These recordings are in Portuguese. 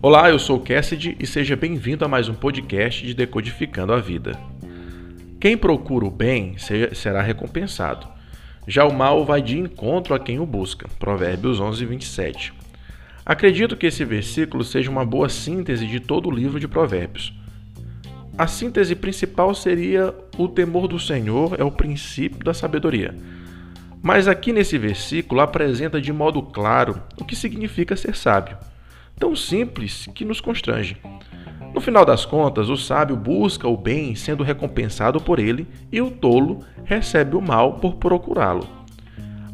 Olá, eu sou Cassidy e seja bem-vindo a mais um podcast de Decodificando a Vida. Quem procura o bem será recompensado. Já o mal vai de encontro a quem o busca. Provérbios 11, 27. Acredito que esse versículo seja uma boa síntese de todo o livro de Provérbios. A síntese principal seria: o temor do Senhor é o princípio da sabedoria. Mas aqui nesse versículo apresenta de modo claro o que significa ser sábio tão simples que nos constrange. No final das contas, o sábio busca o bem sendo recompensado por ele e o tolo recebe o mal por procurá-lo.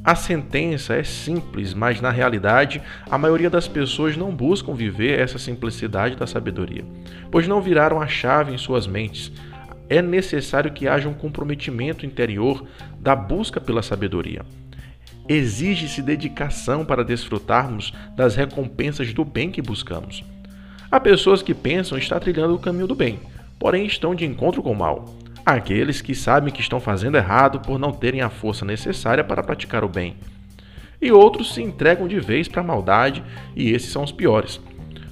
A sentença é simples, mas na realidade a maioria das pessoas não buscam viver essa simplicidade da sabedoria, pois não viraram a chave em suas mentes. É necessário que haja um comprometimento interior da busca pela sabedoria. Exige-se dedicação para desfrutarmos das recompensas do bem que buscamos. Há pessoas que pensam estar trilhando o caminho do bem, porém estão de encontro com o mal. Há aqueles que sabem que estão fazendo errado por não terem a força necessária para praticar o bem. E outros se entregam de vez para a maldade, e esses são os piores.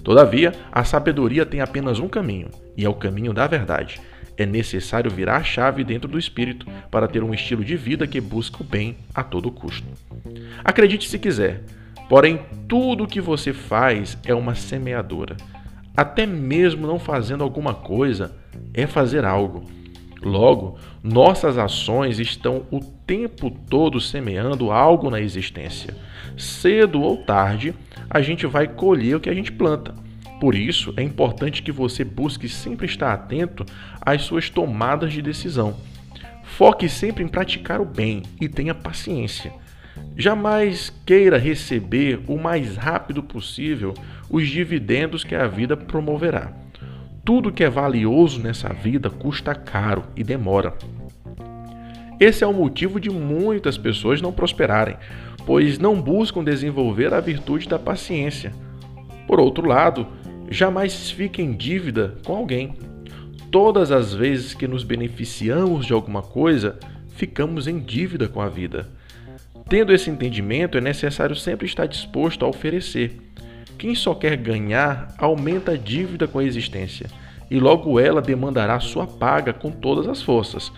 Todavia, a sabedoria tem apenas um caminho, e é o caminho da verdade. É necessário virar a chave dentro do espírito para ter um estilo de vida que busca o bem a todo custo. Acredite se quiser, porém tudo o que você faz é uma semeadora. Até mesmo não fazendo alguma coisa é fazer algo. Logo, nossas ações estão o tempo todo semeando algo na existência. Cedo ou tarde, a gente vai colher o que a gente planta. Por isso, é importante que você busque sempre estar atento às suas tomadas de decisão. Foque sempre em praticar o bem e tenha paciência. Jamais queira receber o mais rápido possível os dividendos que a vida promoverá. Tudo que é valioso nessa vida custa caro e demora. Esse é o motivo de muitas pessoas não prosperarem, pois não buscam desenvolver a virtude da paciência. Por outro lado, jamais fique em dívida com alguém. Todas as vezes que nos beneficiamos de alguma coisa, ficamos em dívida com a vida. Tendo esse entendimento, é necessário sempre estar disposto a oferecer. Quem só quer ganhar aumenta a dívida com a existência, e logo ela demandará sua paga com todas as forças.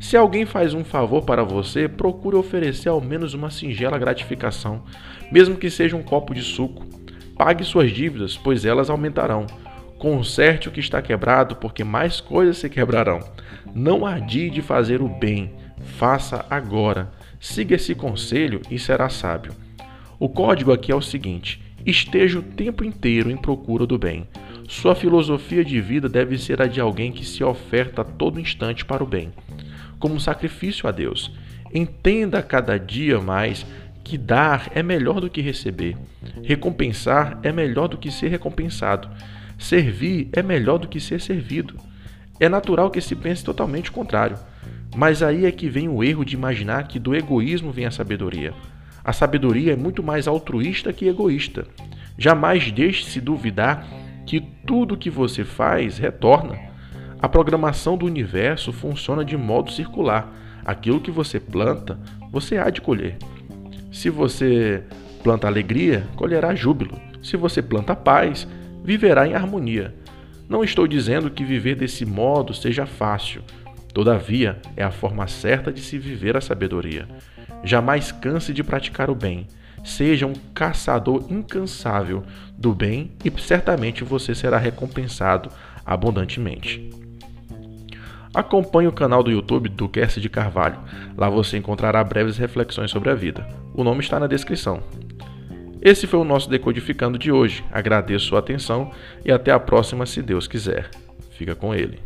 Se alguém faz um favor para você, procure oferecer ao menos uma singela gratificação, mesmo que seja um copo de suco. Pague suas dívidas, pois elas aumentarão. Conserte o que está quebrado, porque mais coisas se quebrarão. Não adie de fazer o bem, faça agora. Siga esse conselho e será sábio. O código aqui é o seguinte: esteja o tempo inteiro em procura do bem. Sua filosofia de vida deve ser a de alguém que se oferta a todo instante para o bem, como sacrifício a Deus. Entenda cada dia mais que dar é melhor do que receber. Recompensar é melhor do que ser recompensado. Servir é melhor do que ser servido. É natural que se pense totalmente o contrário. Mas aí é que vem o erro de imaginar que do egoísmo vem a sabedoria. A sabedoria é muito mais altruísta que egoísta. Jamais deixe-se duvidar que tudo que você faz retorna. A programação do universo funciona de modo circular. Aquilo que você planta, você há de colher. Se você planta alegria, colherá júbilo. Se você planta paz, viverá em harmonia. Não estou dizendo que viver desse modo seja fácil. Todavia, é a forma certa de se viver a sabedoria. Jamais canse de praticar o bem. Seja um caçador incansável do bem e certamente você será recompensado abundantemente. Acompanhe o canal do YouTube do Cassie de Carvalho. Lá você encontrará breves reflexões sobre a vida. O nome está na descrição. Esse foi o nosso Decodificando de hoje. Agradeço sua atenção e até a próxima, se Deus quiser. Fica com ele.